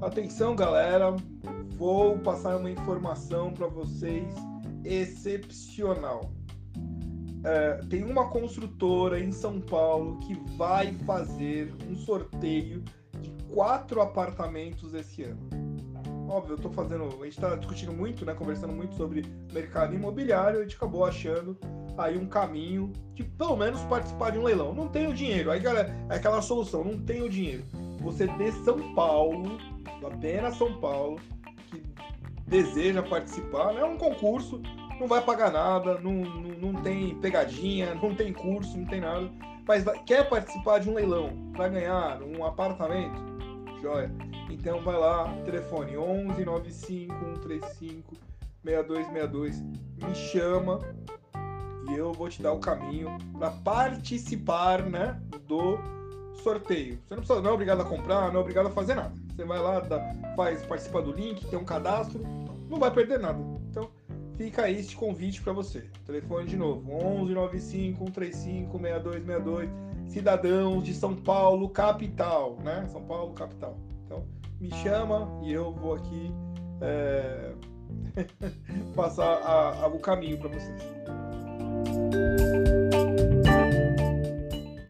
Atenção, galera, vou passar uma informação para vocês excepcional. É, tem uma construtora em São Paulo que vai fazer um sorteio de quatro apartamentos esse ano. Óbvio, eu tô fazendo. A gente está discutindo muito, né? Conversando muito sobre mercado imobiliário, a gente acabou achando aí um caminho de pelo menos participar de um leilão. Não tenho dinheiro. Aí, galera, é aquela solução, não tenho dinheiro. Você de São Paulo, apenas São Paulo, que deseja participar, não é um concurso, não vai pagar nada, não, não, não tem pegadinha, não tem curso, não tem nada, mas quer participar de um leilão, vai ganhar um apartamento, joia. Então vai lá, telefone 11 95 135 6262, me chama e eu vou te dar o caminho para participar, né, do sorteio. Você não, precisa, não é obrigado a comprar, não é obrigado a fazer nada. Você vai lá, dá, faz, participa do link, tem um cadastro, não vai perder nada. Então, fica aí este convite para você. Telefone de novo, 11 95 135 6262, cidadãos de São Paulo, capital, né? São Paulo, capital. Então, me chama e eu vou aqui é... passar a, a, o caminho para vocês.